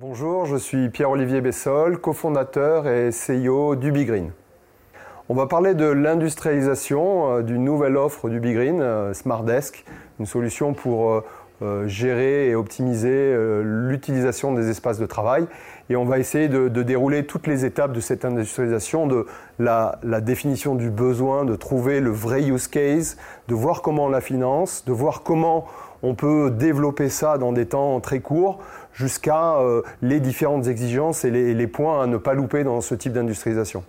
Bonjour, je suis Pierre-Olivier Bessol, cofondateur et CEO d'UbiGreen. On va parler de l'industrialisation euh, d'une nouvelle offre d'UbiGreen, euh, SmartDesk, une solution pour euh, gérer et optimiser l'utilisation des espaces de travail. Et on va essayer de, dérouler toutes les étapes de cette industrialisation, de la, définition du besoin, de trouver le vrai use case, de voir comment on la finance, de voir comment on peut développer ça dans des temps très courts jusqu'à euh, les différentes exigences et les, points à ne pas louper dans ce type d'industrialisation.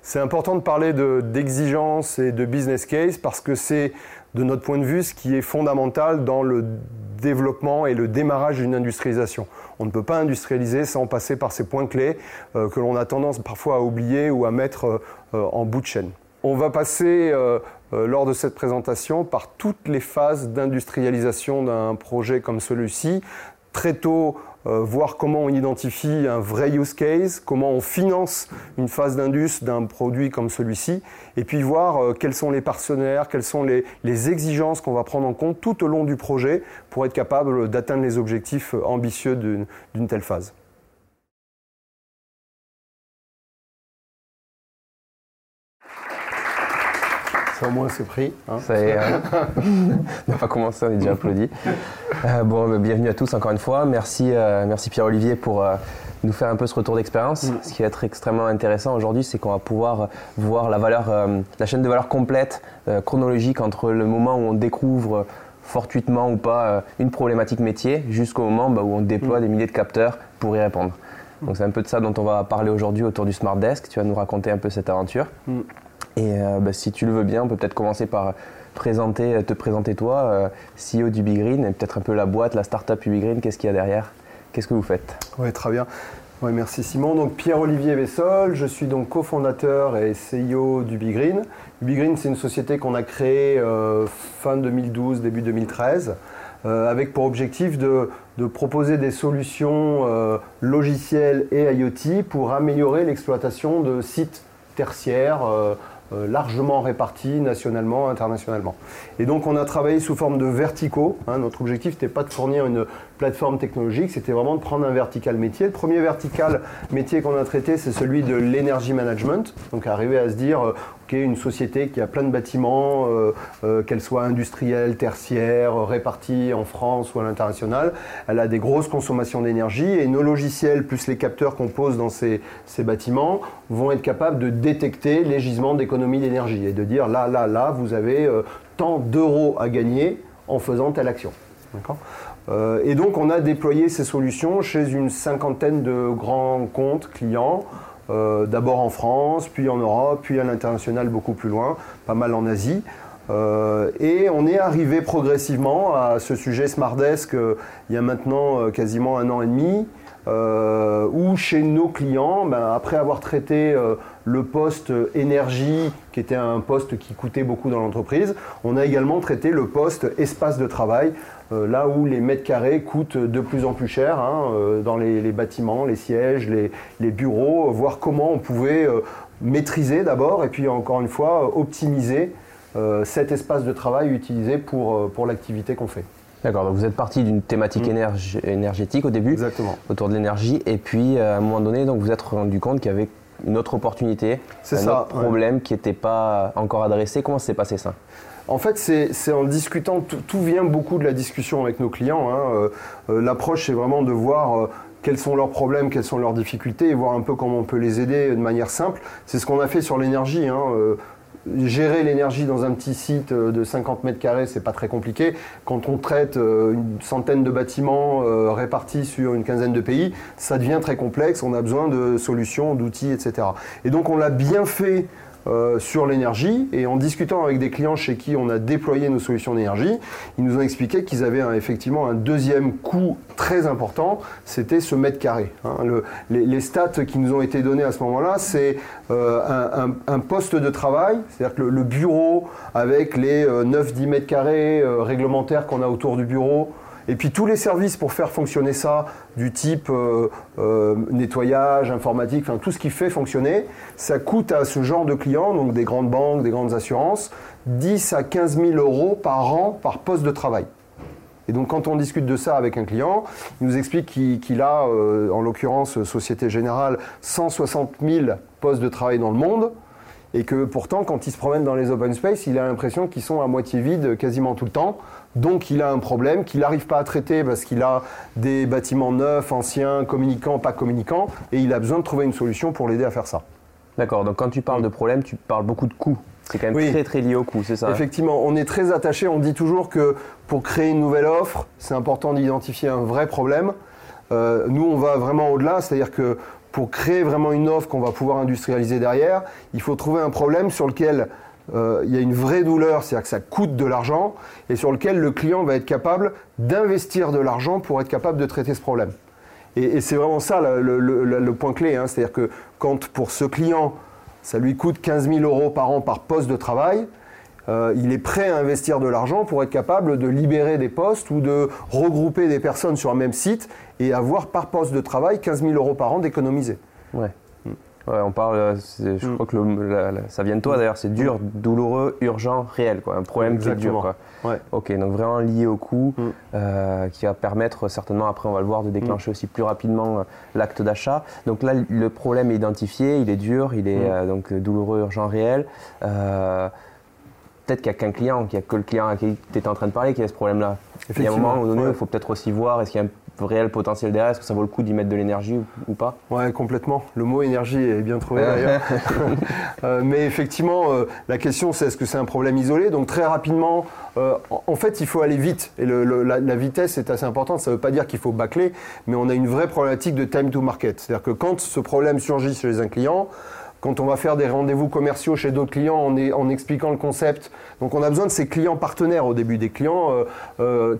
C'est important de parler d'exigences et de business case parce que c'est, de notre point de vue, ce qui est fondamental dans le développement et le démarrage d'une industrialisation. On ne peut pas industrialiser sans passer par ces points clés euh, que l'on a tendance parfois à oublier ou à mettre euh, en bout de chaîne. On va passer lors de cette présentation par toutes les phases d'industrialisation d'un projet comme celui-ci, très tôt euh, voir comment on identifie un vrai use case, comment on finance une phase d'indus d'un produit comme celui-ci, et puis voir euh, quels sont les partenaires, quelles sont les, les exigences qu'on va prendre en compte tout au long du projet pour être capable d'atteindre les objectifs ambitieux d'une telle phase. Au moins c'est pris. Hein. Ça est, hein. on n'a pas commencé, on est déjà applaudi. Euh, bon, bah, bienvenue à tous encore une fois. Merci, euh, merci Pierre-Olivier pour euh, nous faire un peu ce retour d'expérience. Mm. Ce qui va être extrêmement intéressant aujourd'hui, c'est qu'on va pouvoir voir la, valeur, la chaîne de valeur complète, chronologique entre le moment où on découvre fortuitement ou pas une problématique métier jusqu'au moment bah, où on déploie mm. des milliers de capteurs pour y répondre. Donc c'est un peu de ça dont on va parler aujourd'hui autour du Smart Desk. Tu vas nous raconter un peu cette aventure. Mm. Et euh, bah, si tu le veux bien, on peut peut-être commencer par présenter, te présenter toi, euh, CEO d'UbiGreen, et peut-être un peu la boîte, la startup UbiGreen, qu'est-ce qu'il y a derrière? Qu'est-ce que vous faiaites Oui, très bien. merci Simon. Donc Pierre-Olivier Vessol, je suis donc cofondateur et CEO d'UbiGreen. UbiGreen, c'est une société qu'on a créée euh, fin 2012, début 2013. avec pour objectif de, proposer des solutions logicielles et IoT pour améliorer l'exploitation de sites tertiaires, largement répartis nationalement, internationalement. Et donc on a travaillé sous forme de verticaux. Hein. notre objectif n'était pas de fournir une plateforme technologique, c'était vraiment de prendre un vertical métier. Le premier vertical métier qu'on a traité, c'est celui de l'énergie management. Donc arriver à se dire, euh, ok, une société qui a plein de bâtiments, euh, euh, qu'elle soit industrielle, tertiaire, répartie en France ou à l'international, elle a des grosses consommations d'énergie et nos logiciels plus les capteurs qu'on pose dans ces, ces bâtiments vont être capables de détecter les gisements d'économie d'énergie et de dire là, là, là, vous avez tant d'euros à gagner en faisant telle action. D'accord? Euh, et donc on a déployé ces solutions chez une cinquantaine de grands comptes clients, euh, d'abord en France, puis en Europe, puis à l'international beaucoup plus loin, pas mal en Asie. Euh, et on est arrivé progressivement à ce sujet Smartdesk il y a maintenant quasiment un an et demi, où chez nos clients, ben, après avoir traité le poste énergie, qui était un poste qui coûtait beaucoup dans l'entreprise, on a également traité le poste espace de travail, là où les mètres carrés coûtent de plus en plus cher hein, euh, dans les, bâtiments, les sièges, les, bureaux, voir comment on pouvait euh, maîtriser d'abord et puis encore une fois optimiser cet espace de travail utilisé pour, pour l'activité qu'on fait. D'accord, donc vous êtes parti d'une thématique mm. énergétique au début, Exactement. autour de l'énergie, et puis à un moment donné, donc vous êtes rendu compte qu'il y avait une autre opportunité, un ça, autre problème qui n'était pas encore adressé. Comment s'est passé ça? En fait, c'est en discutant, tout, vient beaucoup de la discussion avec nos clients. Hein. Euh, euh, l'approche, c'est vraiment de voir euh, quels sont leurs problèmes, quelles sont leurs difficultés et voir un peu comment on peut les aider de manière simple. C'est ce qu'on a fait sur l'énergie. Hein. gérer l'énergie dans un petit site de 50 mètres carrés, c'est pas très compliqué. Quand on traite une centaine de bâtiments répartis sur une quinzaine de pays, ça devient très complexe. On a besoin de solutions, d'outils, etc. Et donc on l'a bien fait euh, sur l'énergie et en discutant avec des clients chez qui on a déployé nos solutions d'énergie, ils nous ont expliqué qu'ils avaient effectivement un deuxième coût très important, c'était ce mètre carré. Hein. les, stats qui nous ont été donnés à ce moment-là, c'est euh, un, poste de travail, c'est-à-dire le, bureau avec les 9-10 mètres carrés réglementaires qu'on a autour du bureau, et puis tous les services pour faire fonctionner ça, du type euh, euh, nettoyage, informatique, tout ce qui fait fonctionner, ça coûte à ce genre de clients, donc des grandes banques, des grandes assurances, 10 à 15 000 euros par an par poste de travail. Et donc quand on discute de ça avec un client, il nous explique qu'il a, euh, en l'occurrence Société Générale, 160 000 postes de travail dans le monde et que pourtant, quand il se promène dans les open space, il a l'impression qu'ils sont à moitié vides quasiment tout le temps. Donc il a un problème qu'il n'arrive pas à traiter parce qu'il a des bâtiments neufs, anciens, communicants, pas communicants, et il a besoin de trouver une solution pour l'aider à faire ça. D'accord, donc quand tu parles de problème, tu parles beaucoup de coûts. C'est quand même très très lié au coût, c'est ça Effectivement, on est très attaché, on dit toujours que pour créer une nouvelle offre, c'est important d'identifier un vrai problème. Euh, nous, on va vraiment au-delà, c'est-à-dire que pour créer vraiment une offre qu'on va pouvoir industrialiser derrière, il faut trouver un problème sur lequel euh, il y a une vraie douleur, c'est-à-dire que ça coûte de l'argent, et sur lequel le client va être capable d'investir de l'argent pour être capable de traiter ce problème. Et, c'est vraiment ça le, point clé, hein. c'est-à-dire que quand pour ce client, ça lui coûte 15 000 euros par an par poste de travail, euh, il est prêt à investir de l'argent pour être capable de libérer des postes ou de regrouper des personnes sur un même site et avoir par poste de travail 15 000 euros par an d'économiser. Ouais, on parle, euh, je mm. crois que ça vient de toi d'ailleurs, c'est dur, douloureux, urgent, réel, quoi. un problème qui est dur. Quoi. Ouais. Ok, donc vraiment lié au coût, mm. euh, qui va permettre certainement, après on va le voir, de déclencher mm. aussi plus rapidement euh, l'acte d'achat. Donc là, le problème est identifié, il est dur, il est donc douloureux, urgent, réel. peut-être qu'il n'y a qu'un client, qu'il n'y a que le client à qui tu étais en train de parler qui a ce problème-là. Il y a un moment donné, il faut peut-être aussi voir est-ce qu'il y a un réel potentiel derrière Est-ce que ça vaut le coup d'y mettre de l'énergie ou, pas? Ouais, complètement. Le mot énergie est bien trouvé d'ailleurs. Euh, mais effectivement, euh, la question c'est est-ce que c'est un problème isolé? Donc très rapidement, euh, en fait, il faut aller vite. Et la, vitesse est assez importante. Ça ne veut pas dire qu'il faut bâcler, mais on a une vraie problématique de time to market. C'est-à-dire que quand ce problème surgit chez un client, quand on va faire des rendez-vous commerciaux chez d'autres clients en, expliquant le concept. Donc on a besoin de ces clients partenaires au début, des clients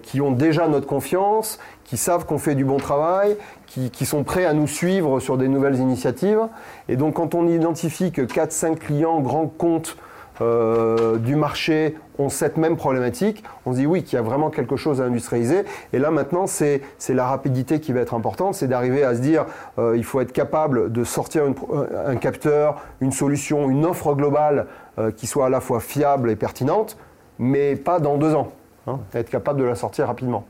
qui ont déjà notre confiance, qui savent qu'on fait du bon travail, qui, sont prêts à nous suivre sur des nouvelles initiatives. Et donc quand on identifie que 4-5 clients grands comptes euh, du marché ont cette même problématique, on se dit oui qu'il y a vraiment quelque chose à industrialiser. Et là maintenant, c'est la rapidité qui va être importante, c'est d'arriver à se dire euh, il faut être capable de sortir un capteur, une solution, une offre globale euh, qui soit à la fois fiable et pertinente, mais pas dans deux ans. Hein, être capable de la sortir rapidement.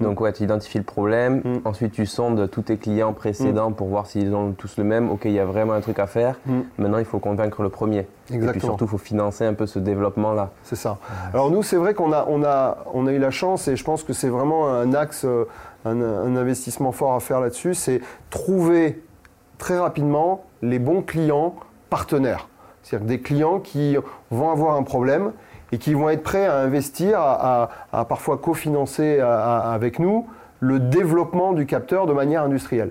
Donc ouais, tu identifies le problème, mm. ensuite tu sondes tous tes clients précédents mm. pour voir s'ils ont tous le même. Ok, il y a vraiment un truc à faire. Mm. Maintenant, il faut convaincre le premier. Exactement. Et puis surtout, il faut financer un peu ce développement-là. C'est ça. Alors nous, c'est vrai qu'on a, on a, on a eu la chance et je pense que c'est vraiment un axe, euh, un, un investissement fort à faire là-dessus, c'est trouver très rapidement les bons clients partenaires. C'est-à-dire des clients qui vont avoir un problème et qui vont être prêts à investir, à, parfois cofinancer avec nous le développement du capteur de manière industrielle.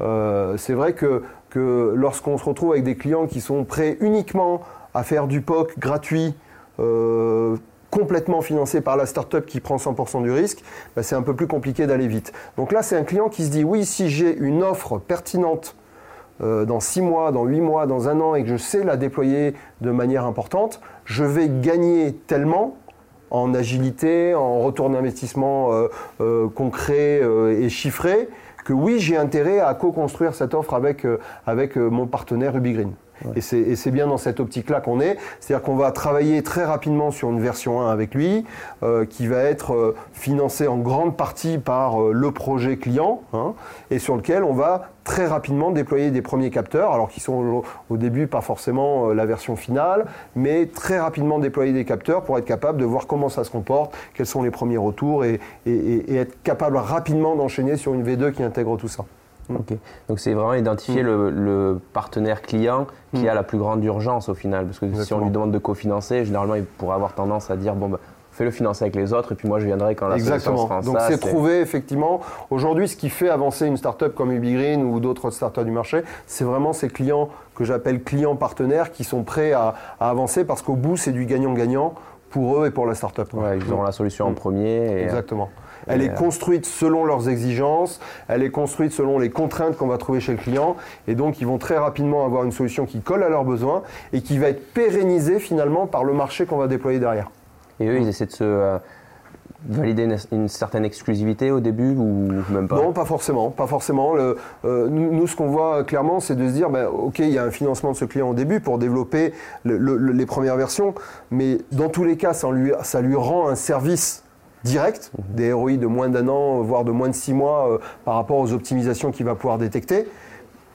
Euh, c'est vrai que, lorsqu'on se retrouve avec des clients qui sont prêts uniquement à faire du POC gratuit, euh, complètement financé par la startup qui prend 100% du risque, bah, c'est un peu plus compliqué d'aller vite. Donc là, c'est un client qui se dit oui, si j'ai une offre pertinente euh, dans 6 mois, dans 8 mois, dans un an et que je sais la déployer de manière importante, je vais gagner tellement en agilité, en retour d'investissement euh, euh, concret et chiffré, que oui, j'ai intérêt à co-construire cette offre avec, avec mon partenaire Et c'est bien dans cette optique-là qu'on est. C'est-à-dire qu'on va travailler très rapidement sur une version 1 avec lui, euh, qui va être euh, financée en grande partie par euh, le projet client, hein, et sur lequel on va très rapidement déployer des premiers capteurs, alors qui sont au, début pas forcément la version finale, mais très rapidement déployer des capteurs pour être capable de voir comment ça se comporte, quels sont les premiers retours, et être capable rapidement d'enchaîner sur une V2 qui intègre tout ça. Ok. Donc c'est vraiment identifier mm. le, partenaire client qui mm. a la plus grande urgence au final. Parce que si on lui demande de cofinancer, généralement il pourrait avoir tendance à dire bon, bah, fais-le financer avec les autres et puis moi je viendrai quand la Exactement. sera Donc c'est trouver effectivement, aujourd'hui ce qui fait avancer une startup comme UbiGreen ou d'autres startups du marché, c'est vraiment ces clients que j'appelle clients partenaires qui sont prêts à, avancer parce qu'au bout c'est du gagnant-gagnant pour eux et pour la startup. Ouais, ils auront la solution en mm. premier. Exactement. Elle est construite selon leurs exigences, elle est construite selon les contraintes qu'on va trouver chez le client, et donc ils vont très rapidement avoir une solution qui colle à leurs besoins et qui va être pérennisée finalement par le marché qu'on va déployer derrière. Et eux, ils essaient de se euh, valider une, certaine exclusivité au début ou même pas? Non, pas forcément. Pas forcément. Le, euh, nous, ce qu'on voit clairement, c'est de se dire, ben, ok, il y a un financement de ce client au début pour développer les premières versions, mais dans tous les cas, ça lui, ça lui rend un service direct, des ROI de moins d'un an, voire de moins de six mois euh, par rapport aux optimisations qu'il va pouvoir détecter.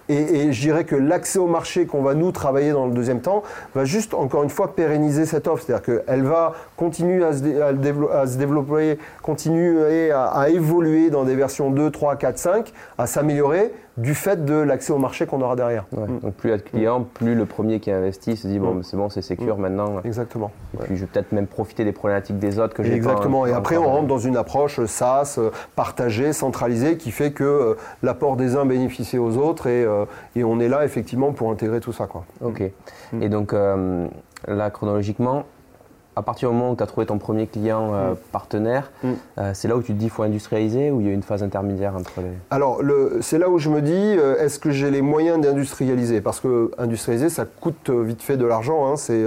Et, je dirais que l'accès au marché qu'on va nous travailler dans le deuxième temps va juste, encore une fois, pérenniser cette offre. C'est-à-dire qu'elle va continuer à se, développer, continuer à, évoluer dans des versions 2, 3, 4, 5, à s'améliorer du fait de l'accès au marché qu'on aura derrière. Mm. Donc plus il y a de clients, plus le premier qui investit se dit bon mm. c'est bon c'est sécure mm. maintenant. Exactement. Et puis je vais peut-être même profiter des problématiques des autres que j'ai Exactement. et après on rentre dans une approche SaaS euh, partagée, centralisée, qui fait que euh, l'apport des uns bénéficie aux autres et, euh, et, on est là effectivement pour intégrer tout ça quoi. Ok. Et donc là chronologiquement à partir du moment où tu as trouvé ton premier client euh, mm. partenaire, mm. Euh, c'est là où tu te dis qu'il faut industrialiser ou il y a une phase intermédiaire entre les... Alors, c'est là où je me dis, euh, est-ce que j'ai les moyens d'industrialiser? Parce que industrialiser, ça coûte vite fait de l'argent. Hein. c'est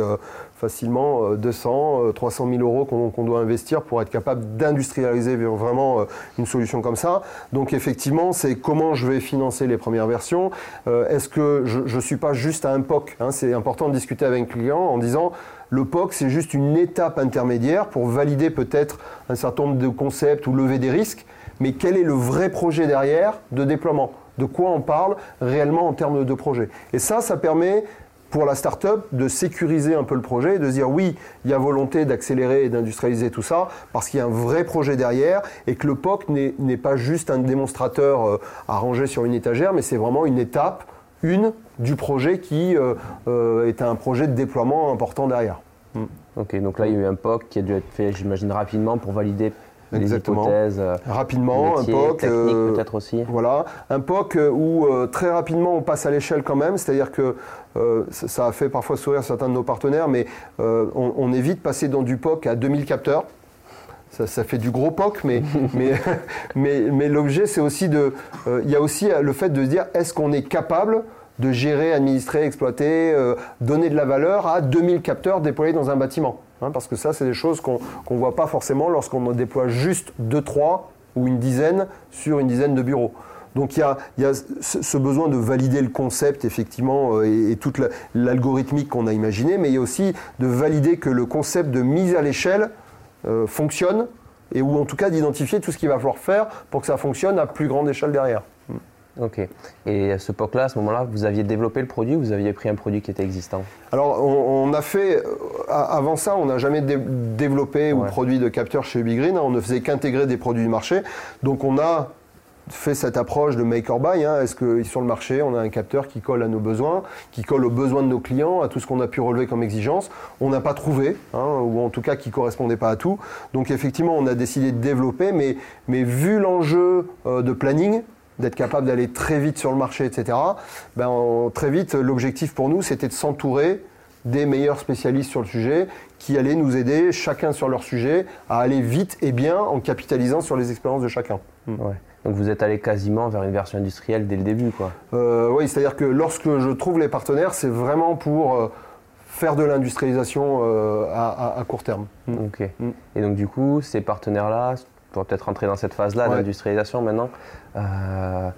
facilement 200, 300 000 euros qu'on doit investir pour être capable d'industrialiser vraiment une solution comme ça. Donc, effectivement, c'est comment je vais financer les premières versions. est-ce que je ne suis pas juste à un POC hein? C'est important de discuter avec un client en disant le POC, c'est juste une étape intermédiaire pour valider peut-être un certain nombre de concepts ou lever des risques, mais quel est le vrai projet derrière de déploiement? De quoi on parle réellement en termes de projet? Et ça, ça permet pour la start-up de sécuriser un peu le projet et de dire oui, il y a volonté d'accélérer et d'industrialiser tout ça parce qu'il y a un vrai projet derrière et que le POC n'est pas juste un démonstrateur euh, à ranger sur une étagère, mais c'est vraiment une étape, une du projet qui euh, euh, est un projet de déploiement important derrière. Hmm. Ok, donc là il y a eu un POC qui a dû être fait, j'imagine, rapidement pour valider les hypothèses. Euh, rapidement, un POC. peut-être aussi. Voilà, un POC où très rapidement on passe à l'échelle quand même, c'est-à-dire que ça a fait parfois sourire certains de nos partenaires, mais on, évite de passer dans du POC à 2000 capteurs. Ça, fait du gros POC, mais, mais, mais, mais l'objet, c'est aussi de. Il y a aussi le fait de se dire est-ce qu'on est capable de gérer, administrer, exploiter, euh, donner de la valeur à 2000 capteurs déployés dans un bâtiment. Hein, parce que ça, c'est des choses qu'on ne voit pas forcément lorsqu'on déploie juste 2, 3 ou une dizaine sur une dizaine de bureaux. Donc il y a, ce besoin de valider le concept, effectivement, euh, et, toute l'algorithmique qu'on a imaginé, mais il y a aussi de valider que le concept de mise à l'échelle euh, fonctionne, et ou en tout cas d'identifier tout ce qu'il va falloir faire pour que ça fonctionne à plus grande échelle derrière. Ok. Et à ce époque-là, à ce moment-là, vous aviez développé le produit ou vous aviez pris un produit qui était existant? Alors, on, a fait. Euh, avant ça, on n'a jamais développé ou produit de capteur chez UbiGreen. On ne faisait qu'intégrer des produits du marché. Donc, on a fait cette approche de make or buy. Hein. Est-ce que sur le marché, on a un capteur qui colle à nos besoins, qui colle aux besoins de nos clients, à tout ce qu'on a pu relever comme exigence? On n'a pas trouvé, hein, ou en tout cas qui correspondait pas à tout. Donc effectivement, on a décidé de développer, mais, mais vu l'enjeu euh, de planning, d'être capable d'aller très vite sur le marché, etc. Ben, très vite, l'objectif pour nous, c'était de s'entourer des meilleurs spécialistes sur le sujet qui allaient nous aider, chacun sur leur sujet, à aller vite et bien en capitalisant sur les expériences de chacun. Hmm. Donc vous êtes allé quasiment vers une version industrielle dès le début, quoi. Euh, oui, c'est-à-dire que lorsque je trouve les partenaires, c'est vraiment pour euh, faire de l'industrialisation euh, à, court terme. Ok. Hmm. Et donc du coup, ces partenaires-là, on va peut-être rentrer dans cette phase-là d'industrialisation maintenant. Euh,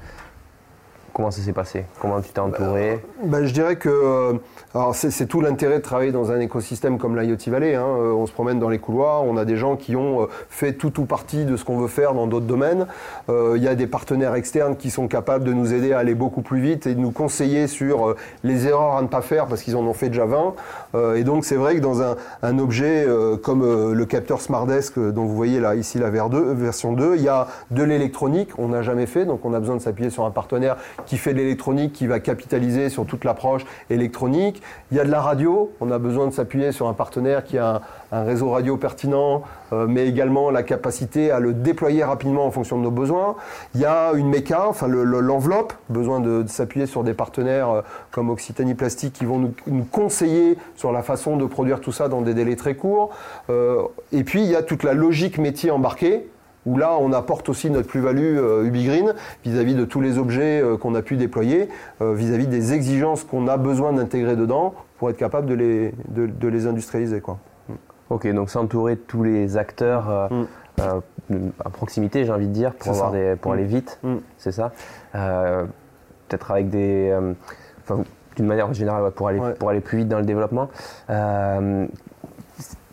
comment ça s'est passé? Comment tu t'es entouré? Ben, Je dirais que euh, c'est tout l'intérêt de travailler dans un écosystème comme l'IoT Valley. Hein. On se promène dans les couloirs, on a des gens qui ont fait tout ou partie de ce qu'on veut faire dans d'autres domaines. Euh, il y a des partenaires externes qui sont capables de nous aider à aller beaucoup plus vite et de nous conseiller sur les erreurs à ne pas faire parce qu'ils en ont fait déjà 20. Et donc c'est vrai que dans un, objet comme le capteur SmartDesk dont vous voyez là ici la version 2, il y a de l'électronique, on n'a jamais fait, donc on a besoin de s'appuyer sur un partenaire qui fait de l'électronique, qui va capitaliser sur toute l'approche électronique. Il y a de la radio, on a besoin de s'appuyer sur un partenaire qui a un, réseau radio pertinent, euh, mais également la capacité à le déployer rapidement en fonction de nos besoins. Il y a une méca, enfin l'enveloppe, besoin de, s'appuyer sur des partenaires euh, comme Occitanie Plastique qui vont nous, conseiller sur la façon de produire tout ça dans des délais très courts. Euh, et puis il y a toute la logique métier embarquée où là on apporte aussi notre plus-value Ubigreen vis-à-vis de tous les objets qu'on a pu déployer, vis-à-vis des exigences qu'on a besoin d'intégrer dedans pour être capable de les, industrialiser. Mm. Ok, donc s'entourer de tous les acteurs mm. à proximité, j'ai envie de dire, pour, avoir des, pour mm. aller vite, c'est ça Peut-être avec des... d'une manière générale, pour, aller, pour aller plus vite dans le développement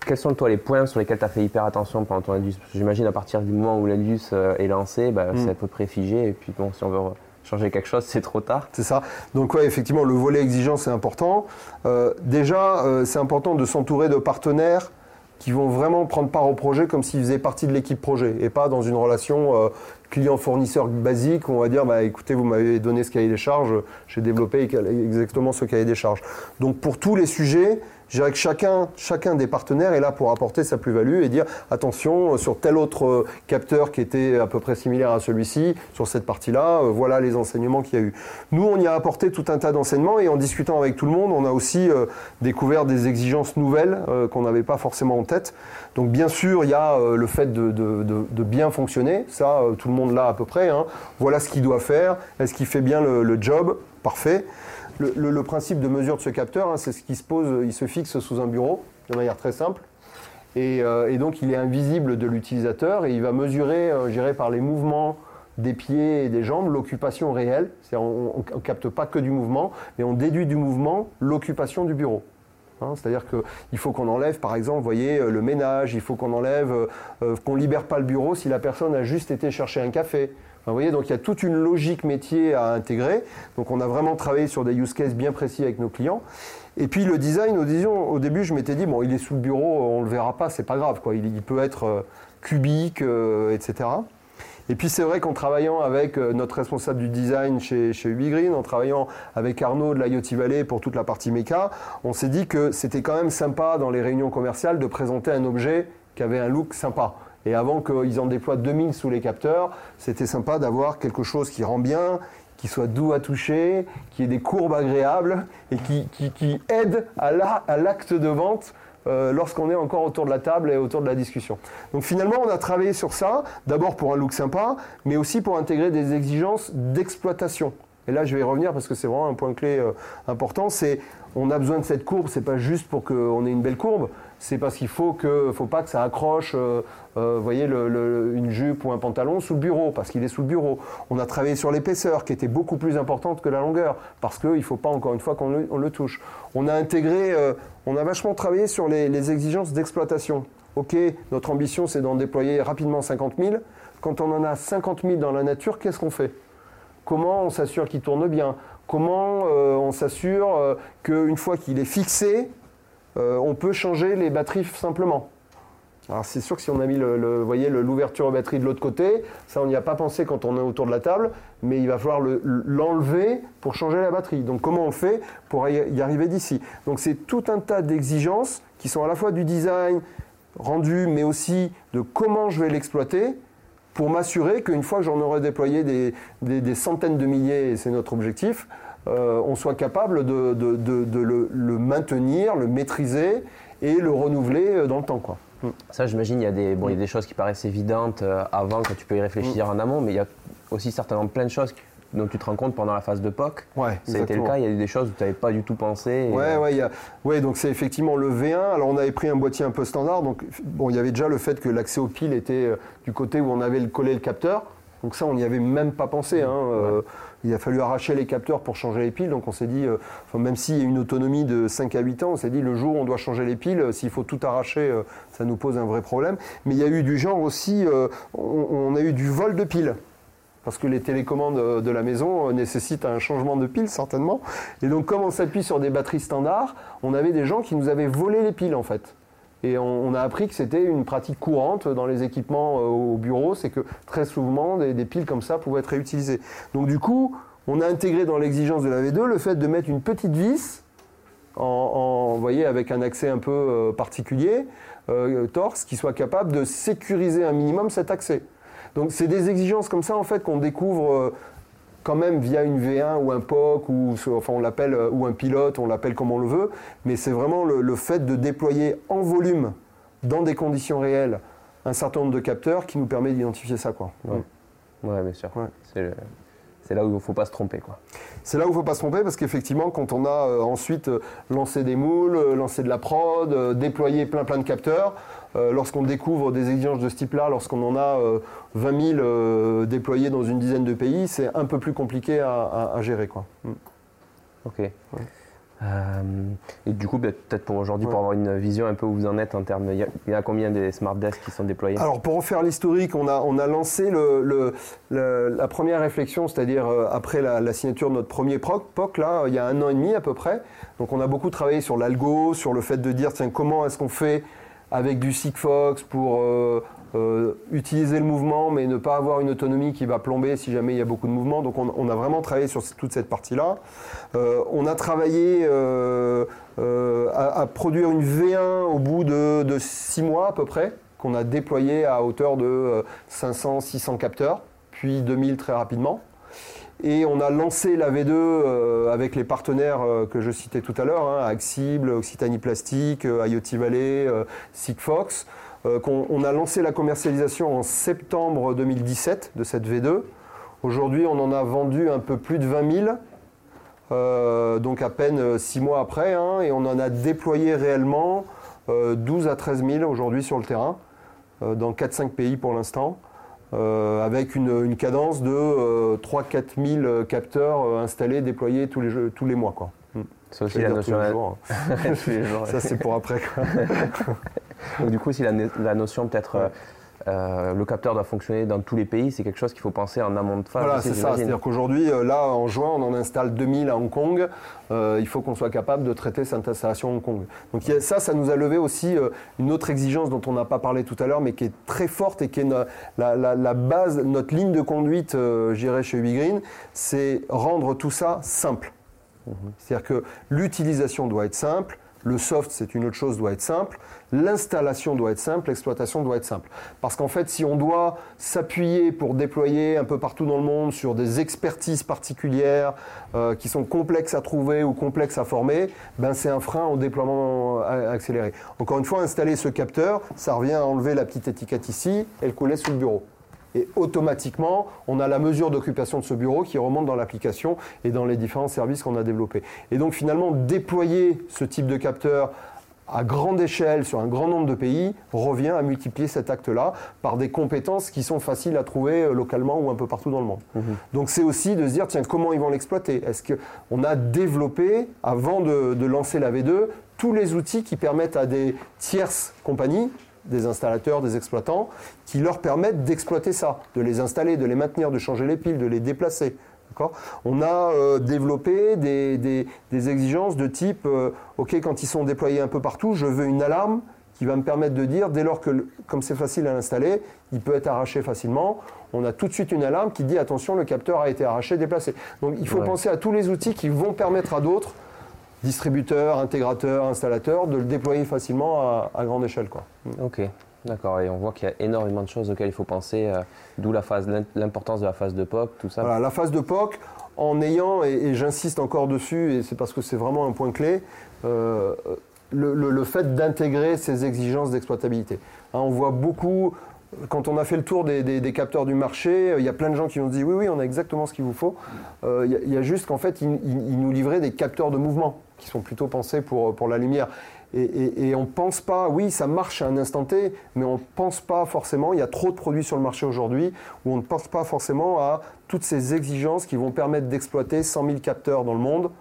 quels sont toi les points sur lesquels tu as fait hyper attention pendant ton Indus? J'imagine à partir du moment où l'Indus euh, est lancé, bah, mm. c'est à peu près figé. Et puis bon, si on veut changer quelque chose, c'est trop tard. C'est ça. Donc ouais, effectivement, le volet exigence c'est important. Euh, déjà, euh, c'est important de s'entourer de partenaires qui vont vraiment prendre part au projet comme s'ils faisaient partie de l'équipe projet et pas dans une relation client-fournisseur basique où on va dire bah, écoutez, vous m'avez donné ce cahier des charges, j'ai développé exactement ce cahier des charges. Donc pour tous les sujets, je dirais que chacun, chacun des partenaires est là pour apporter sa plus-value et dire attention, euh, sur tel autre euh, capteur qui était à peu près similaire à celui-ci, sur cette partie-là, euh, voilà les enseignements qu'il y a eu. Nous, on y a apporté tout un tas d'enseignements et en discutant avec tout le monde, on a aussi découvert des exigences nouvelles qu'on n'avait pas forcément en tête. Donc bien sûr, il y a le fait de, bien fonctionner, ça, tout le monde l'a à peu près. Hein. Voilà ce qu'il doit faire, est-ce qu'il fait bien le job? Parfait le, principe de mesure de ce capteur, hein, c'est ce qui se pose, il se fixe sous un bureau de manière très simple. Et, euh, donc il est invisible de l'utilisateur et il va mesurer, euh, par les mouvements des pieds et des jambes, l'occupation réelle. On ne capte pas que du mouvement, mais on déduit du mouvement l'occupation du bureau. Hein, c'est-à-dire qu'il faut qu'on enlève, par exemple, voyez, euh, le ménage, il faut qu'on enlève, qu'on libère pas le bureau si la personne a juste été chercher un café vous voyez, donc il y a toute une logique métier à intégrer. Donc on a vraiment travaillé sur des use cases bien précis avec nos clients. Et puis le design, au début, je m'étais dit, bon, il est sous le bureau, on ne le verra pas, c'est pas grave, quoi. Il, peut être euh, cubique, euh, etc. Et puis c'est vrai qu'en travaillant avec euh, notre responsable du design chez, chez Ubigreen, en travaillant avec Arnaud de l'IoT Valley pour toute la partie méca, on s'est dit que c'était quand même sympa dans les réunions commerciales de présenter un objet qui avait un look sympa. Et avant qu'ils en déploient 2000 sous les capteurs, c'était sympa d'avoir quelque chose qui rend bien, qui soit doux à toucher, qui ait des courbes agréables et qui, aide à l'acte de vente euh, lorsqu'on est encore autour de la table et autour de la discussion. Donc finalement, on a travaillé sur ça, d'abord pour un look sympa, mais aussi pour intégrer des exigences d'exploitation. Et là, je vais y revenir parce que c'est vraiment un point clé euh, important. C'est on a besoin de cette courbe. C'est pas juste pour qu'on ait une belle courbe c'est parce qu'il faut faut pas que ça accroche, euh, euh, voyez, une jupe ou un pantalon sous le bureau, parce qu'il est sous le bureau. On a travaillé sur l'épaisseur, qui était beaucoup plus importante que la longueur, parce qu'il ne faut pas encore une fois qu'on le, touche. On a intégré, on a vachement travaillé sur les, exigences d'exploitation. Ok, notre ambition c'est d'en déployer rapidement 50 000. Quand on en a 50 000 dans la nature, qu'est-ce qu'on fait? Comment on s'assure qu'il tourne bien Comment on s'assure qu'une fois qu'il est fixé, euh, on peut changer les batteries simplement. Alors c'est sûr que si on a mis le, l'ouverture aux batteries de l'autre côté, ça on n'y a pas pensé quand on est autour de la table, mais il va falloir l'enlever pour changer la batterie. Donc comment on fait pour y arriver d'ici? Donc c'est tout un tas d'exigences qui sont à la fois du design rendu, mais aussi de comment je vais l'exploiter pour m'assurer qu'une fois que j'en aurai déployé des centaines de milliers, et c'est notre objectif, euh, on soit capable de, le, maintenir, le maîtriser et le renouveler euh, dans le temps. Quoi. Hmm. Ça, j'imagine, il y, a des, bon, il y a des choses qui paraissent évidentes euh, avant, quand tu peux y réfléchir hmm. en amont, mais il y a aussi certainement plein de choses dont tu te rends compte pendant la phase de POC. Ouais, ça a été le cas, il y a eu des choses où tu n'avais pas du tout pensé. Ouais, ouais, ouais, donc c'est effectivement le V1. Alors on avait pris un boîtier un peu standard, donc bon, il y avait déjà le fait que l'accès aux piles était du côté où on avait collé le capteur. Donc ça, on n'y avait même pas pensé. Hein, il a fallu arracher les capteurs pour changer les piles. Donc on s'est dit, euh, même s'il y a une autonomie de 5 à 8 ans, on s'est dit le jour où on doit changer les piles, s'il faut tout arracher, euh, ça nous pose un vrai problème. Mais il y a eu du genre aussi, euh, on, a eu du vol de piles parce que les télécommandes de la maison nécessitent un changement de piles certainement. Et donc comme on s'appuie sur des batteries standards, on avait des gens qui nous avaient volé les piles en fait. Et on, a appris que c'était une pratique courante dans les équipements euh, au bureau, c'est que très souvent des, piles comme ça pouvaient être réutilisées. Donc du coup, on a intégré dans l'exigence de la V2 le fait de mettre une petite vis, en, voyez, avec un accès un peu euh, particulier, euh, torse, qui soit capable de sécuriser un minimum cet accès. Donc c'est des exigences comme ça en fait qu'on découvre euh, quand même via une V1 ou un POC ou enfin on l'appelle ou un pilote, on l'appelle comme on le veut, mais c'est vraiment le, fait de déployer en volume dans des conditions réelles un certain nombre de capteurs qui nous permet d'identifier ça quoi. Ouais, bien sûr. C'est là où il ne faut pas se tromper. C'est là où il ne faut pas se tromper parce qu'effectivement, quand on a euh, ensuite euh, lancé des moules, euh, lancé de la prod, déployé plein plein de capteurs, lorsqu'on découvre des exigences de ce type-là, lorsqu'on en a 20 000 déployés dans une dizaine de pays, c'est un peu plus compliqué à, gérer. Quoi. Mm. Ok. Euh, et du coup, peut-être pour aujourd'hui, pour avoir une vision un peu où vous en êtes en termes, il y, a, combien de smart desks qui sont déployés? Alors pour refaire l'historique, on a, on a lancé le, la première réflexion, c'est-à-dire euh, après la, signature de notre premier POC, POC, là, il y a un an et demi à peu près. Donc on a beaucoup travaillé sur l'algo, sur le fait de dire, tiens, comment est-ce qu'on fait avec du Sigfox pour euh, euh, utiliser le mouvement, mais ne pas avoir une autonomie qui va plomber si jamais il y a beaucoup de mouvements. Donc on, a vraiment travaillé sur toute cette partie-là. Euh, on a travaillé à, produire une V1 au bout de, 6 mois à peu près, qu'on a déployé à hauteur de 500-600 capteurs, puis 2000 très rapidement. Et on a lancé la V2 avec les partenaires que je citais tout à l'heure, hein, Axible, Occitanie Plastique, IoT Valley, Sigfox. Euh, on a lancé la commercialisation en septembre 2017 de cette V2. Aujourd'hui, on en a vendu un peu plus de 20 000, euh, donc à peine 6 mois après, hein, et on en a déployé réellement 12 euh, à 13 000 aujourd'hui sur le terrain, dans 4-5 pays pour l'instant. Avec une, cadence de 3-4 000 capteurs installés, déployés tous les, tous les mois. Quoi. C'est aussi la notion. Ça, c'est pour après. Donc du coup, si la, notion peut-être euh, euh, le capteur doit fonctionner dans tous les pays, c'est quelque chose qu'il faut penser en amont de phase. Voilà, c'est ça. C'est-à-dire qu'aujourd'hui, euh, là, en juin, on en installe 2000 à Hong Kong. il faut qu'on soit capable de traiter cette installation à Hong Kong. Donc ça, ça nous a levé aussi une autre exigence dont on n'a pas parlé tout à l'heure, mais qui est très forte et qui est la, base, notre ligne de conduite, j'irais chez Ubigreen, c'est rendre tout ça simple. Mhm. C'est-à-dire que l'utilisation doit être simple, le soft, c'est une autre chose, doit être simple. L'installation doit être simple, l'exploitation doit être simple. Parce qu'en fait, si on doit s'appuyer pour déployer un peu partout dans le monde sur des expertises particulières euh, qui sont complexes à trouver ou complexes à former, ben c'est un frein au déploiement euh, accéléré. Encore une fois, installer ce capteur, ça revient à enlever la petite étiquette ici et le coller sous le bureau et automatiquement, on a la mesure d'occupation de ce bureau qui remonte dans l'application et dans les différents services qu'on a développés. Et donc finalement, déployer ce type de capteur à grande échelle sur un grand nombre de pays revient à multiplier cet acte-là par des compétences qui sont faciles à trouver euh, localement ou un peu partout dans le monde. Mhm. Donc c'est aussi de se dire, tiens, comment ils vont l'exploiter? Est-ce qu'on a développé, avant de, de lancer la V2, tous les outils qui permettent à des tierces compagnies des installateurs, des exploitants, qui leur permettent d'exploiter ça, de les installer, de les maintenir, de changer les piles, de les déplacer. On a euh, développé des, exigences de type, euh, OK, quand ils sont déployés un peu partout, je veux une alarme qui va me permettre de dire, dès lors que, comme c'est facile à l'installer, il peut être arraché facilement, on a tout de suite une alarme qui dit, attention, le capteur a été arraché, déplacé. Donc il faut penser à tous les outils qui vont permettre à d'autres distributeur, intégrateur, installateur, de le déployer facilement à, grande échelle. Quoi. Ok, d'accord. Et on voit qu'il y a énormément de choses auxquelles il faut penser, euh, d'où la phase, l'importance de la phase de POC, tout ça. Voilà, la phase de POC, en ayant, et, j'insiste encore dessus, et c'est parce que c'est vraiment un point clé, euh, le, fait d'intégrer ces exigences d'exploitabilité. Hein, on voit beaucoup, quand on a fait le tour des, capteurs du marché, euh, il y a plein de gens qui nous dit oui, oui, on a exactement ce qu'il vous faut. il, y a, juste qu'en fait, ils, ils, nous livraient des capteurs de mouvement qui sont plutôt pensés pour, pour la lumière. Et, on ne pense pas, oui, ça marche à un instant T, mais on ne pense pas forcément, il y a trop de produits sur le marché aujourd'hui, où on ne pense pas forcément à toutes ces exigences qui vont permettre d'exploiter 100 000 capteurs dans le monde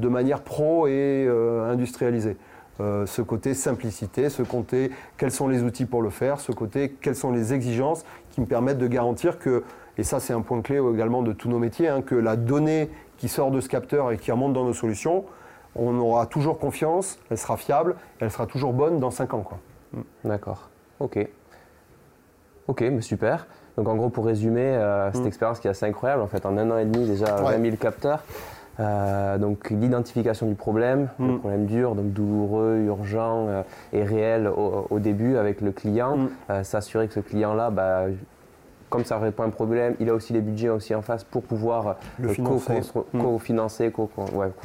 de manière pro et euh, industrialisée. Euh, ce côté simplicité, ce côté quels sont les outils pour le faire, ce côté quelles sont les exigences qui me permettent de garantir que, et ça c'est un point clé également de tous nos métiers, hein, que la donnée qui sort de ce capteur et qui remonte dans nos solutions, on aura toujours confiance, elle sera fiable, elle sera toujours bonne dans 5 ans. D'accord, ok. Ok, mais super. Donc en gros, pour résumer, cette mm. expérience qui est assez incroyable, en fait, en un an et demi déjà 20 000 capteurs. donc l'identification du problème, le mm. problème dur, donc douloureux, urgent et réel au, début avec le client, s'assurer que ce client-là bah, comme ça répond à un problème, il a aussi les budgets aussi en face pour pouvoir euh, mm. co-financer,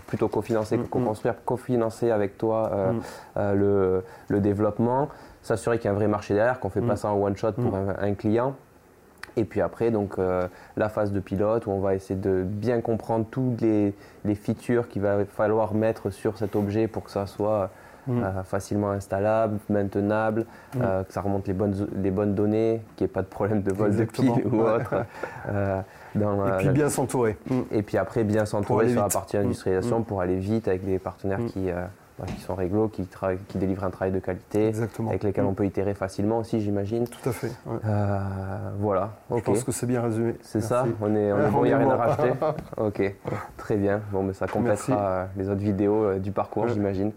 plutôt co-financer que mm, co-construire, mm. co-financer avec toi euh, euh, le, développement, s'assurer qu'il y a un vrai marché derrière, qu'on ne fait pas ça en one shot pour un, client. Et puis après, donc, la phase de pilote où on va essayer de bien comprendre toutes les, les features qu'il va falloir mettre sur cet objet pour que ça soit Mm. Euh, facilement installable, maintenable, mm. euh, que ça remonte les bonnes, les bonnes données, qu'il n'y ait pas de problème de vol de pile ou autre. Euh, dans, et puis bien s'entourer. Et puis après, bien s'entourer sur la partie industrialisation mm. pour aller vite avec des partenaires qui bah, qui sont réglo, qui, qui, délivrent un travail de qualité, avec lesquels on peut itérer facilement aussi, j'imagine. Tout à fait. voilà. Je pense que c'est bien résumé. C'est ça On est, on est bon, il n'y a rien à rajouter Ok, très bien. Bon, mais ça complétera les autres vidéos du parcours, j'imagine.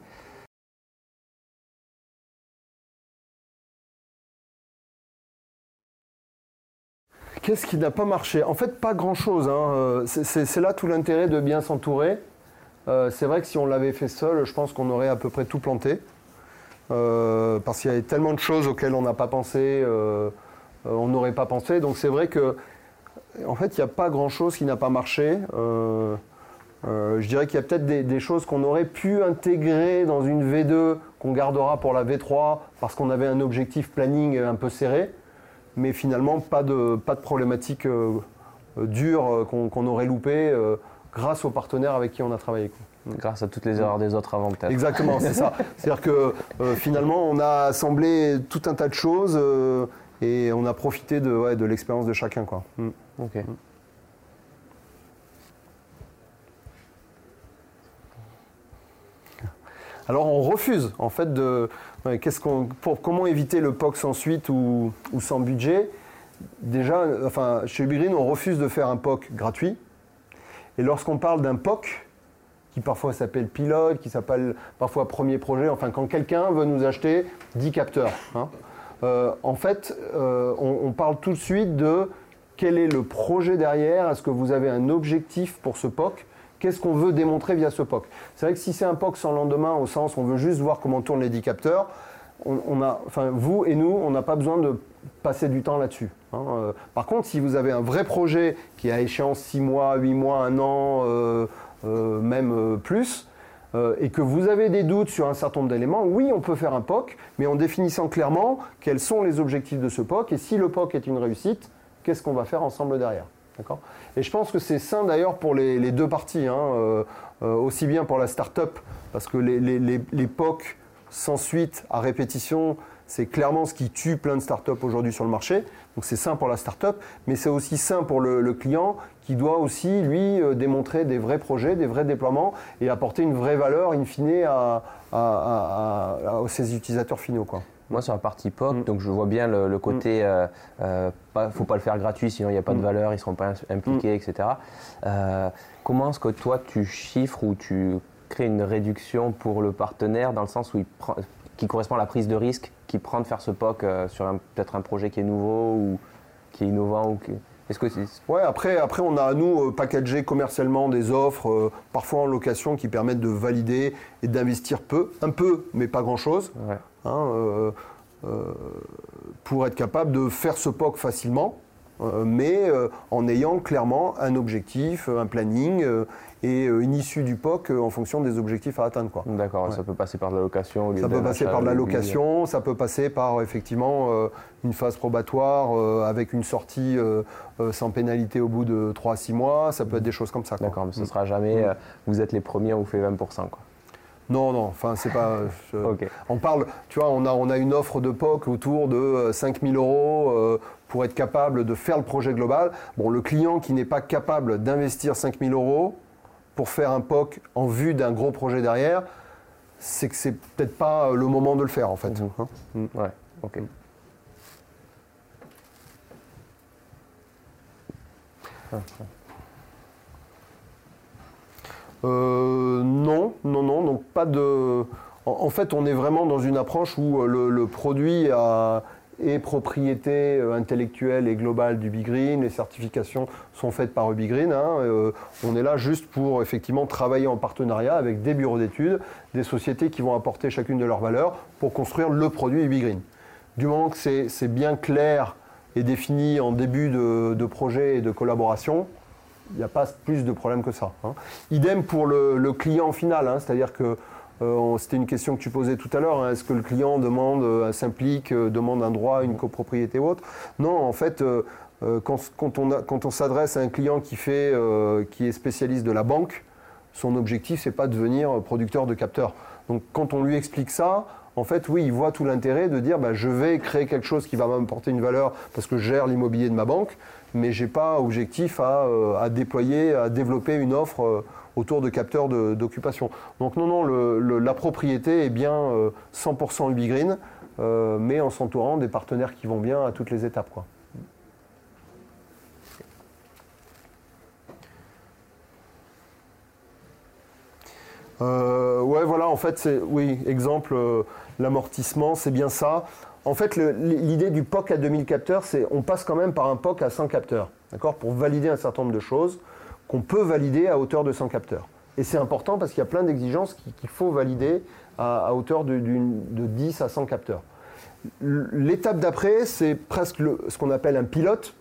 Qu'est-ce qui n'a pas marché? En fait, pas grand-chose. Hein. Euh, c'est là tout l'intérêt de bien s'entourer. Euh, c'est vrai que si on l'avait fait seul, je pense qu'on aurait à peu près tout planté. Euh, parce qu'il y avait tellement de choses auxquelles on n'a pas pensé, on n'aurait pas pensé. Donc c'est vrai que, en fait, il n'y a pas grand-chose qui n'a pas marché. je dirais qu'il y a peut-être des, des, choses qu'on aurait pu intégrer dans une V2 qu'on gardera pour la V3 parce qu'on avait un objectif planning un peu serré mais finalement pas de, pas de problématique euh, euh, dure euh, qu'on aurait loupé grâce aux partenaires avec qui on a travaillé. Grâce à toutes les erreurs des autres avant peut-être. Exactement, c'est ça. C'est-à-dire que finalement on a assemblé tout un tas de choses et on a profité de, de l'expérience de chacun. Quoi. Mm. Ok. Alors on refuse en fait de. Qu'est-ce qu'on, pour, comment éviter le POC sans suite ou, sans budget? Déjà, enfin, chez Ubigreen, on refuse de faire un POC gratuit. Et lorsqu'on parle d'un POC, qui parfois s'appelle pilote, qui s'appelle parfois premier projet, enfin quand quelqu'un veut nous acheter 10 capteurs, hein, euh, en fait, euh, on, parle tout de suite de quel est le projet derrière, est-ce que vous avez un objectif pour ce POC Qu'est-ce qu'on veut démontrer via ce POC? C'est vrai que si c'est un POC sans lendemain, au sens on veut juste voir comment tournent les 10 capteurs, on, a, enfin, vous et nous, on n'a pas besoin de passer du temps là-dessus. Hein. Euh, par contre, si vous avez un vrai projet qui a échéance 6 mois, 8 mois, 1 an, euh, euh, même plus, et que vous avez des doutes sur un certain nombre d'éléments, oui, on peut faire un POC, mais en définissant clairement quels sont les objectifs de ce POC, et si le POC est une réussite, qu'est-ce qu'on va faire ensemble derrière? Et je pense que c'est sain d'ailleurs pour les, deux parties, hein, euh, euh, aussi bien pour la start-up, parce que POC sans suite à répétition, c'est clairement ce qui tue plein de start-up aujourd'hui sur le marché. Donc c'est sain pour la start-up, mais c'est aussi sain pour le, client qui doit aussi, lui, euh, démontrer des vrais projets, des vrais déploiements et apporter une vraie valeur, in fine, à, à ses utilisateurs finaux. Quoi. Moi, sur la partie POC, mm. donc je vois bien le, côté, il mm. euh, euh, pas, faut pas le faire gratuit, sinon il n'y a pas de mm. valeur, ils ne seront pas impliqués, etc. Euh, comment est-ce que toi, tu chiffres ou tu crées une réduction pour le partenaire dans le sens où il prend, qui correspond à la prise de risque qu'il prend de faire ce POC sur peut-être un projet qui est nouveau ou qui est innovant ou est-ce que Ouais, après, après, on a à nous packagé commercialement des offres, parfois en location, qui permettent de valider et d'investir peu, un peu, mais pas grand-chose. Ouais. Hein, euh, euh, pour être capable de faire ce POC facilement, euh, mais en ayant clairement un objectif, un planning et une issue du POC en fonction des objectifs à atteindre. D'accord, ça peut passer par de la location. Ça peut passer par de la location, ça peut passer par effectivement une phase probatoire avec une sortie sans pénalité au bout de 3 à 6 mois, ça peut être des choses comme ça. D'accord, mais ce ne sera jamais, mm. vous êtes les premiers, on vous fait 20%. Quoi. Non, non, enfin, c'est pas. On parle, tu vois, on a, on a une offre de POC autour de 5000 euh, euros euh, pour être capable de faire le projet global. Bon, le client qui n'est pas capable d'investir 5000 euros pour faire un POC en vue d'un gros projet derrière, c'est que c'est peut-être pas le moment de le faire, en fait. Mhm. Hein mm. ouais, ok. Ah, euh, non, non, non, donc pas de. En, fait, on est vraiment dans une approche où euh, le, produit et propriété euh, intellectuelle et globale du Green. Les certifications sont faites par UbiGreen. Hein. Euh, on est là juste pour effectivement travailler en partenariat avec des bureaux d'études, des sociétés qui vont apporter chacune de leurs valeurs pour construire le produit UbiGreen. Du moment que c'est bien clair et défini en début de, projet et de collaboration, il n'y a pas plus de problème que ça. Hein. Idem pour le, client final, hein. c'est-à-dire que c'était une question que tu posais tout à l'heure. Hein. Est-ce que le client demande, euh, s'implique, euh, demande un droit, une copropriété ou autre? Non, en fait, quand, on, s'adresse à un client qui, fait, qui est spécialiste de la banque, son objectif, c'est pas de devenir producteur de capteurs. Donc, quand on lui explique ça, en fait, oui, il voit tout l'intérêt de dire bah, je vais créer quelque chose qui va m'apporter une valeur parce que je gère l'immobilier de ma banque, mais je n'ai pas objectif à, déployer, à développer une offre autour de capteurs d'occupation. Donc non, non, la propriété est bien 100% euh, UbiGreen, euh, mais en s'entourant des partenaires qui vont bien à toutes les étapes. Quoi. Euh, ouais, voilà, en fait, oui, exemple, l'amortissement, c'est bien ça. En fait, l'idée du POC à 2000 capteurs, c'est on passe quand même par un POC à 100 capteurs, d'accord, pour valider un certain nombre de choses qu'on peut valider à hauteur de 100 capteurs. Et c'est important parce qu'il y a plein d'exigences qu'il faut valider à, hauteur de, 10 à 100 capteurs. L'étape d'après, c'est presque ce qu'on appelle un pilote.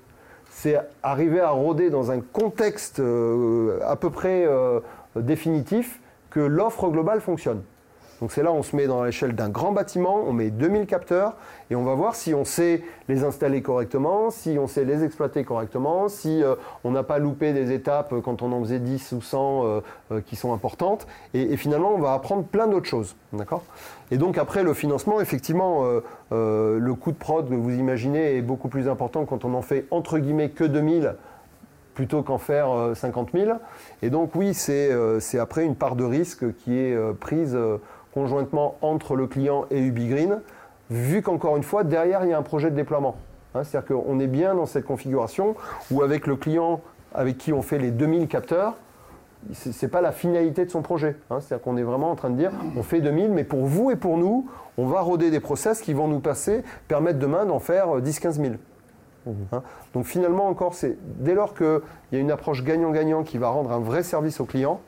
C'est arriver à rôder dans un contexte euh, à peu près euh, définitif que l'offre globale fonctionne. Donc c'est là on se met dans l'échelle d'un grand bâtiment, on met 2000 capteurs et on va voir si on sait les installer correctement, si on sait les exploiter correctement, si euh, on n'a pas loupé des étapes quand on en faisait 10 ou 100 euh, euh, qui sont importantes. Et, finalement on va apprendre plein d'autres choses. Et donc après le financement, effectivement, le coût de prod que vous imaginez est beaucoup plus important quand on en fait entre guillemets que 2000 plutôt qu'en faire 50 000. Et donc oui, c'est après une part de risque qui est prise conjointement entre le client et UbiGreen, vu qu'encore une fois, derrière, il y a un projet de déploiement. Hein, c'est-à-dire qu'on est bien dans cette configuration où avec le client avec qui on fait les 2000 capteurs, ce n'est pas la finalité de son projet. Hein. c'est-à-dire qu'on est vraiment en train de dire, on fait 2000, mais pour vous et pour nous, on va roder des process qui vont nous passer, permettre demain d'en faire 10-15 000. Hein. Donc finalement encore, c'est dès lors qu'il y a une approche gagnant-gagnant qui va rendre un vrai service au client,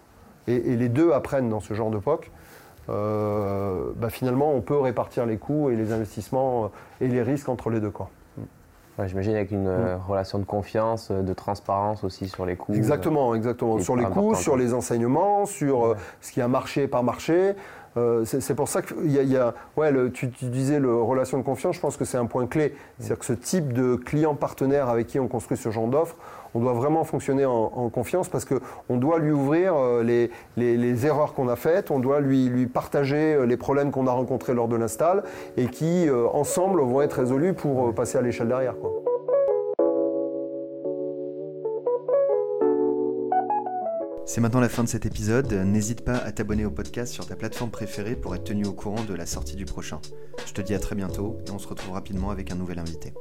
et, et les deux apprennent dans ce genre de POC, euh, bah, finalement, on peut répartir les coûts et les investissements euh, et les risques entre les deux. Quoi. J'imagine avec une euh, mm. relation de confiance, de transparence aussi sur les coûts. Exactement, exactement. Sur les coûts, sur les enseignements, sur ce qui a marché par marché. c'est pour ça qu'il y, y a, ouais, tu, disais le relation de confiance, je pense que c'est un point clé. C'est-à-dire que ce type de client partenaire avec qui on construit ce genre d'offre, on doit vraiment fonctionner en, confiance parce qu'on doit lui ouvrir euh, les, erreurs qu'on a faites, on doit lui, lui partager euh, les problèmes qu'on a rencontrés lors de l'install et qui, euh, ensemble, vont être résolus pour passer à l'échelle derrière. C'est maintenant la fin de cet épisode. N'hésite pas à t'abonner au podcast sur ta plateforme préférée pour être tenu au courant de la sortie du prochain. Je te dis à très bientôt et on se retrouve rapidement avec un nouvel invité.